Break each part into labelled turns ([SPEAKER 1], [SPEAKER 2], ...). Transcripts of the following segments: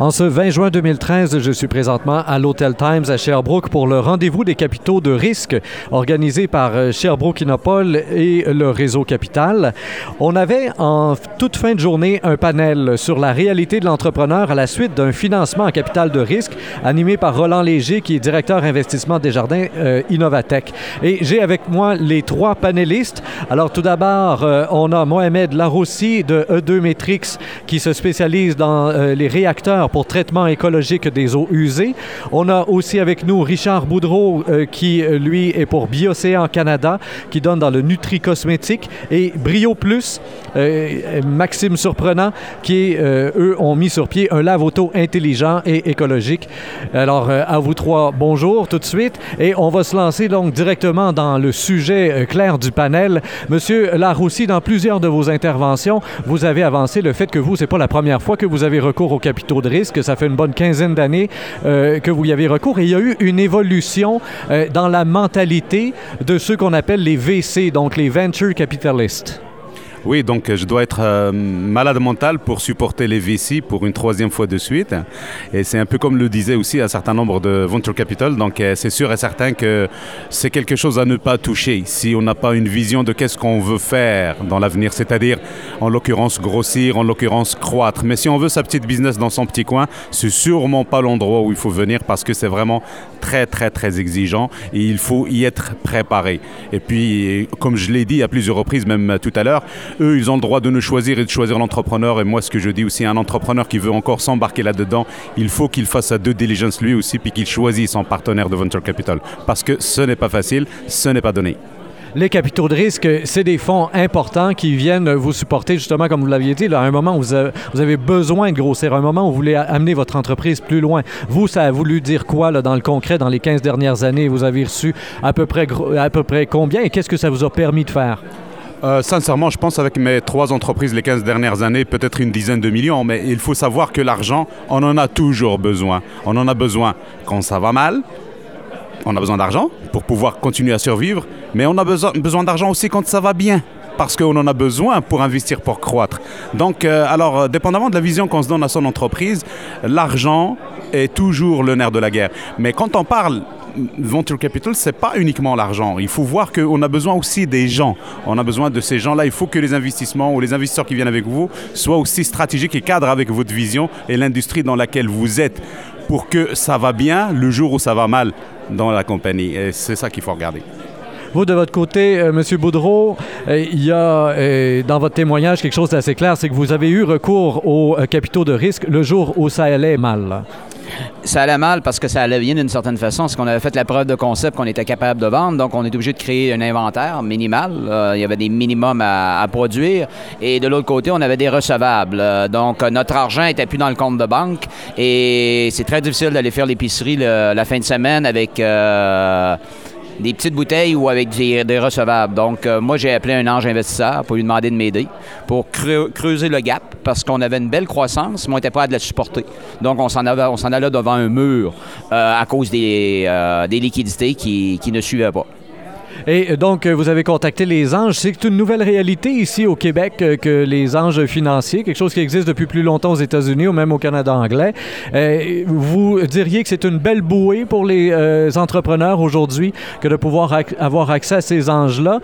[SPEAKER 1] En ce 20 juin 2013, je suis présentement à l'Hôtel Times à Sherbrooke pour le rendez-vous des capitaux de risque organisé par euh, Sherbrooke Innopol et le réseau Capital. On avait en toute fin de journée un panel sur la réalité de l'entrepreneur à la suite d'un financement en capital de risque animé par Roland Léger qui est directeur investissement des jardins euh, Innovatech. Et j'ai avec moi les trois panélistes. Alors tout d'abord, euh, on a Mohamed Laroussi de E2 Metrix qui se spécialise dans les réacteurs pour traitement écologique des eaux usées. On a aussi avec nous Richard Boudreau, euh, qui, euh, lui, est pour Biocéan Canada, qui donne dans le Nutri-Cosmétique, et Brio Plus, euh, Maxime Surprenant, qui, eux, ont mis sur pied un lave-auto intelligent et écologique. Alors, à vous trois, bonjour tout de suite, et on va se lancer donc directement dans le sujet clair du panel. Monsieur Laroussi, dans plusieurs de vos interventions, vous avez avancé le fait que vous, c'est pas la première fois que vous avez recours aux capitaux de risque. Ça fait une bonne quinzaine d'années euh, que vous y avez recours. Et il y a eu une évolution euh, dans la mentalité de ceux qu'on appelle les VC, donc les Venture Capitalists.
[SPEAKER 2] Oui, donc je dois être euh, malade mental pour supporter les VC pour une troisième fois de suite. Et c'est un peu comme le disait aussi un certain nombre de venture capital. Donc euh, c'est sûr et certain que c'est quelque chose à ne pas toucher si on n'a pas une vision de qu'est-ce qu'on veut faire dans l'avenir, c'est-à-dire en l'occurrence grossir, en l'occurrence croître. Mais si on veut sa petite business dans son petit coin, c'est sûrement pas l'endroit où il faut venir parce que c'est vraiment très très très exigeant et il faut y être préparé. Et puis, comme je l'ai dit à plusieurs reprises, même tout à l'heure, eux, ils ont le droit de nous choisir et de choisir l'entrepreneur. Et moi, ce que je dis aussi, un entrepreneur qui veut encore s'embarquer là-dedans, il faut qu'il fasse sa deux diligence lui aussi, puis qu'il choisisse son partenaire de venture capital. Parce que ce n'est pas facile, ce n'est pas donné.
[SPEAKER 1] Les capitaux de risque, c'est des fonds importants qui viennent vous supporter, justement, comme vous l'aviez dit, à un moment où vous avez, besoin de grossir, à un moment où vous voulez amener votre entreprise plus loin. Vous, ça a voulu dire quoi là, dans le concret, dans les 15 dernières années? Vous avez reçu à peu près, à peu près combien? Et qu'est-ce que ça vous a permis de faire?
[SPEAKER 2] Euh, sincèrement, je pense avec mes trois entreprises les 15 dernières années, peut-être une dizaine de millions, mais il faut savoir que l'argent, on en a toujours besoin. On en a besoin quand ça va mal, on a besoin d'argent pour pouvoir continuer à survivre, mais on a besoin, d'argent aussi quand ça va bien. Parce qu'on en a besoin pour investir, pour croître. Donc, euh, alors, euh, dépendamment de la vision qu'on se donne à son entreprise, l'argent est toujours le nerf de la guerre. Mais quand on parle venture capital, c'est pas uniquement l'argent. Il faut voir qu'on a besoin aussi des gens. On a besoin de ces gens-là. Il faut que les investissements ou les investisseurs qui viennent avec vous soient aussi stratégiques et cadrent avec votre vision et l'industrie dans laquelle vous êtes pour que ça va bien le jour où ça va mal dans la compagnie. Et c'est ça qu'il faut regarder.
[SPEAKER 1] Vous, de votre côté, euh, M. Boudreau, euh, il y a euh, dans votre témoignage quelque chose d'assez clair, c'est que vous avez eu recours aux capitaux de risque le jour où ça allait mal.
[SPEAKER 3] Ça allait mal parce que ça allait bien d'une certaine façon. Parce qu'on avait fait la preuve de concept qu'on était capable de vendre. Donc, on est obligé de créer un inventaire minimal. Euh, il y avait des minimums à, produire. Et de l'autre côté, on avait des recevables. Euh, donc, euh, notre argent était plus dans le compte de banque. Et c'est très difficile d'aller faire l'épicerie la fin de semaine avec. Des petites bouteilles ou avec des, recevables. Donc, euh, moi, j'ai appelé un ange investisseur pour lui demander de m'aider pour creu- creuser le gap parce qu'on avait une belle croissance, mais on n'était pas à de la supporter. Donc, on s'en, allait devant un mur euh, à cause des, euh, liquidités qui, qui ne suivaient pas.
[SPEAKER 1] Et donc, euh, vous avez contacté les anges. C'est une nouvelle réalité ici au Québec euh, que les anges financiers, quelque chose qui existe depuis plus longtemps aux États-Unis ou même au Canada anglais. Euh, vous diriez que c'est une belle bouée pour les entrepreneurs aujourd'hui que de pouvoir avoir accès à ces anges-là,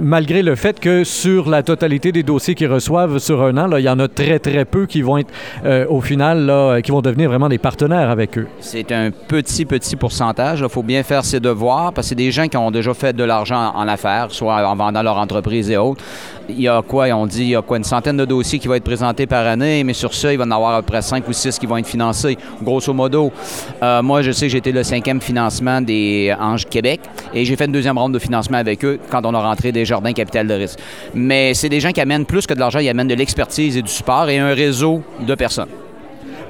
[SPEAKER 1] malgré le fait que sur la totalité des dossiers qu'ils reçoivent sur un an, il y en a très, très peu qui vont être, au final, là, qui vont devenir vraiment des partenaires avec eux.
[SPEAKER 3] C'est un petit, petit pourcentage. Il faut bien faire ses devoirs parce que c'est des gens qui ont déjà fait de l'argent en affaires, soit en vendant leur entreprise et autres. Il y a quoi, on dit, il y a quoi, une centaine de dossiers qui vont être présentés par année, mais sur ça, il va y en avoir à peu près cinq ou six qui vont être financés, grosso modo. Euh, moi, je sais que j'ai été le cinquième financement des Anges Québec et j'ai fait une deuxième ronde de financement avec eux quand on a rentré des jardins capital de risque. Mais c'est des gens qui amènent plus que de l'argent, ils amènent de l'expertise et du support et un réseau de personnes.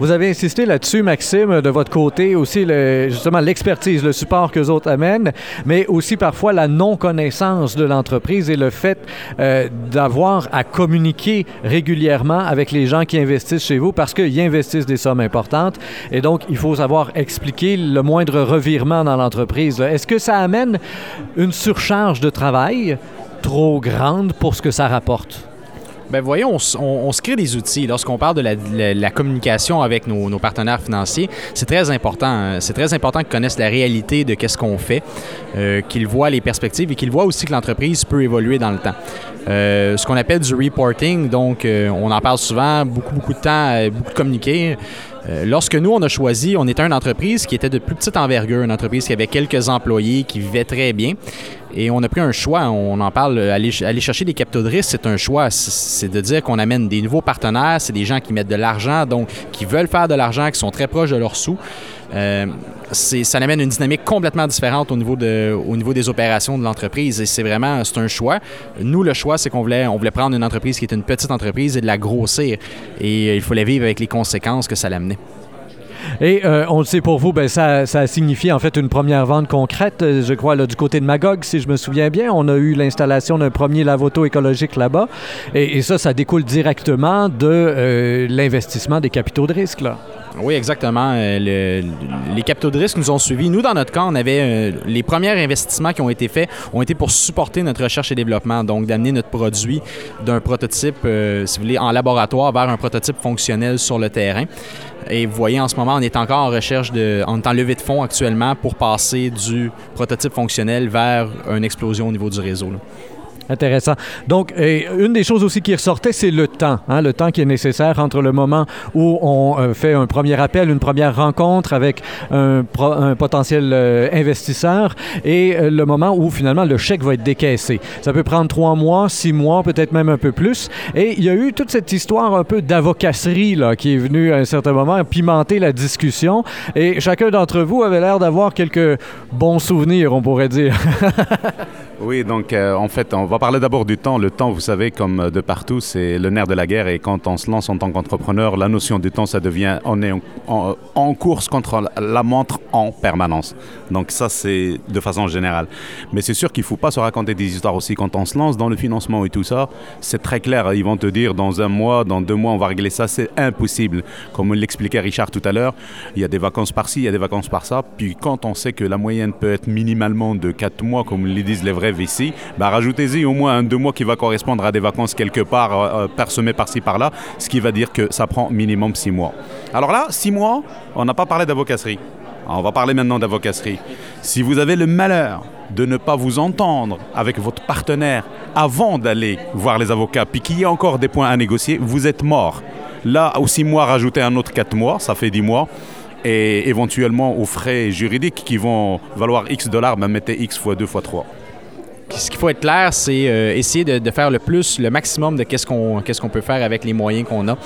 [SPEAKER 1] Vous avez insisté là-dessus, Maxime, de votre côté, aussi justement l'expertise, le support que les autres amènent, mais aussi parfois la non-connaissance de l'entreprise et le fait euh, d'avoir à communiquer régulièrement avec les gens qui investissent chez vous parce qu'ils investissent des sommes importantes et donc il faut savoir expliquer le moindre revirement dans l'entreprise. Est-ce que ça amène une surcharge de travail trop grande pour ce que ça rapporte?
[SPEAKER 4] Ben voyons, on, se crée des outils. Lorsqu'on parle de la, communication avec nos, partenaires financiers, c'est très important. hein. C'est très important qu'ils connaissent la réalité de qu'est-ce qu'on fait, euh, qu'ils voient les perspectives et qu'ils voient aussi que l'entreprise peut évoluer dans le temps. Euh, ce qu'on appelle du reporting, donc euh, on en parle souvent, beaucoup, beaucoup de temps, beaucoup de communiquer. Euh, lorsque nous, on a choisi, on était une entreprise qui était de plus petite envergure, une entreprise qui avait quelques employés, qui vivait très bien. Et on a pris un choix, on en parle, euh, aller, chercher des capitaux de risque, c'est un choix. C'est de dire qu'on amène des nouveaux partenaires, c'est des gens qui mettent de l'argent, donc qui veulent faire de l'argent, qui sont très proches de leurs sous. Euh, ça amène une dynamique complètement différente au niveau, de, au niveau des opérations de l'entreprise et c'est vraiment c'est un choix. Nous, le choix, c'est qu'on voulait, on voulait prendre une entreprise qui était une petite entreprise et de la grossir et il fallait vivre avec les conséquences que ça l'amenait.
[SPEAKER 1] Et euh, on le sait pour vous, ben, ça, ça a signifié en fait une première vente concrète, euh, je crois, du côté de Magog, si je me souviens bien. On a eu l'installation d'un premier lavoto écologique là-bas. Et, ça, ça découle directement de l'investissement des capitaux de risque.
[SPEAKER 4] Oui, exactement. Euh, le- les capitaux de risque nous ont suivis. Nous, dans notre cas, on avait euh, les premiers investissements qui ont été faits ont été pour supporter notre recherche et développement, donc d'amener notre produit d'un prototype, euh, si vous voulez, en laboratoire vers un prototype fonctionnel sur le terrain. Et vous voyez, en ce moment, on est encore en recherche de, on est en levée de fonds actuellement pour passer du prototype fonctionnel vers une explosion au niveau du réseau.
[SPEAKER 1] Intéressant. Donc, une des choses aussi qui ressortait, c'est le temps, hein, le temps qui est nécessaire entre le moment où on euh, fait un premier appel, une première rencontre avec un, potentiel euh, investisseur et euh, le moment où finalement le chèque va être décaissé. Ça peut prendre trois mois, six mois, peut-être même un peu plus. Et il y a eu toute cette histoire un peu d'avocasserie qui est venue à un certain moment pimenter la discussion. Et chacun d'entre vous avait l'air d'avoir quelques bons souvenirs, on pourrait dire.
[SPEAKER 2] Oui, donc en fait, on va parler d'abord du temps. Le temps, vous savez, comme de partout, c'est le nerf de la guerre. Et quand on se lance en tant qu'entrepreneur, la notion du temps, ça devient, on est en, course contre la- la montre en permanence. Donc ça, c'est de façon générale. Mais c'est sûr qu'il ne faut pas se raconter des histoires aussi. Quand on se lance dans le financement et tout ça, c'est très clair. Ils vont te dire, dans un mois, dans deux mois, on va régler ça. C'est impossible. Comme l'expliquait Richard tout à l'heure, il y a des vacances par-ci, il y a des vacances par-ça. Puis quand on sait que la moyenne peut être minimalement de quatre mois, comme le disent les vrais VC, bah rajoutez-y au moins un deux mois qui va correspondre à des vacances quelque part, euh, euh, parsemées par-ci par-là, ce qui va dire que ça prend minimum six mois. Alors là, six mois, on n'a pas parlé d'avocasserie. On va parler maintenant d'avocasserie. Si vous avez le malheur de ne pas vous entendre avec votre partenaire avant d'aller voir les avocats, puis qu'il y a encore des points à négocier, vous êtes mort. Là, aux six mois, rajoutez un autre quatre mois, ça fait dix mois. Et éventuellement aux frais juridiques qui vont valoir X dollars, ben mettez X fois 2 fois 3.
[SPEAKER 4] Ce qu'il faut être clair, c'est euh, essayer de, de faire le plus, le maximum de qu'est-ce qu'on qu'est-ce qu'on peut faire avec les moyens qu'on a.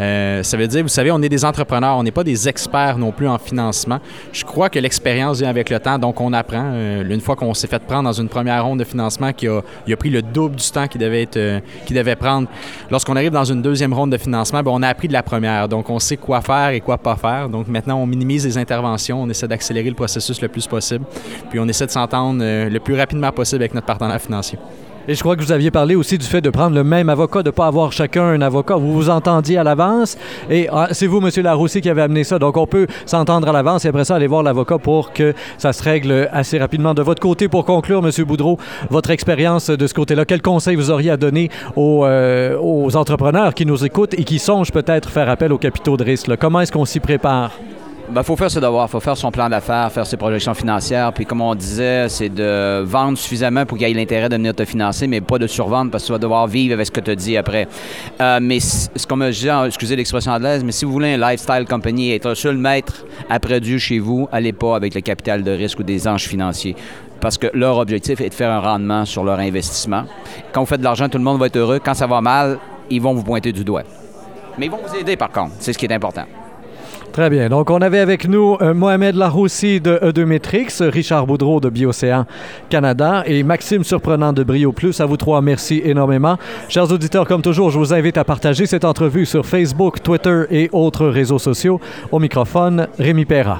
[SPEAKER 4] Euh, ça veut dire, vous savez, on est des entrepreneurs, on n'est pas des experts non plus en financement. Je crois que l'expérience vient avec le temps, donc on apprend. Euh, une fois qu'on s'est fait prendre dans une première ronde de financement qui a, il a pris le double du temps qu'il euh, devait prendre, lorsqu'on arrive dans une deuxième ronde de financement, ben, on a appris de la première. Donc on sait quoi faire et quoi pas faire. Donc maintenant, on minimise les interventions, on essaie d'accélérer le processus le plus possible, puis on essaie de s'entendre le plus rapidement possible avec notre partenaire financier.
[SPEAKER 1] Et je crois que vous aviez parlé aussi du fait de prendre le même avocat, de ne pas avoir chacun un avocat. Vous vous entendiez à l'avance. Et ah, c'est vous, M. Laroussy, qui avez amené ça. Donc, on peut s'entendre à l'avance et après ça, aller voir l'avocat pour que ça se règle assez rapidement. De votre côté, pour conclure, M. Boudreau, votre expérience de ce côté-là, quel conseil vous auriez à donner aux, euh, aux entrepreneurs qui nous écoutent et qui songent peut-être faire appel aux capitaux de risque? Comment est-ce qu'on s'y prépare?
[SPEAKER 3] Il Ben, faut faire ses devoirs, il faut faire son plan d'affaires, faire ses projections financières. Puis, comme on disait, c'est de vendre suffisamment pour qu'il y ait l'intérêt de venir te financer, mais pas de survendre parce que tu vas devoir vivre avec ce que tu dit après. Euh, mais ce qu'on me dit, excusez l'expression anglaise, mais si vous voulez un lifestyle company, être seul maître après Dieu chez vous, allez pas avec le capital de risque ou des anges financiers. Parce que leur objectif est de faire un rendement sur leur investissement. Quand vous faites de l'argent, tout le monde va être heureux. Quand ça va mal, ils vont vous pointer du doigt. Mais ils vont vous aider, par contre. C'est ce qui est important.
[SPEAKER 1] Très bien. Donc, on avait avec nous euh, Mohamed Laroussi de E2 Metrix, Richard Boudreau de Biocéan Canada et Maxime Surprenant de Brio Plus. À vous trois, merci énormément. Chers auditeurs, comme toujours, je vous invite à partager cette entrevue sur Facebook, Twitter et autres réseaux sociaux. Au microphone, Rémi Perra.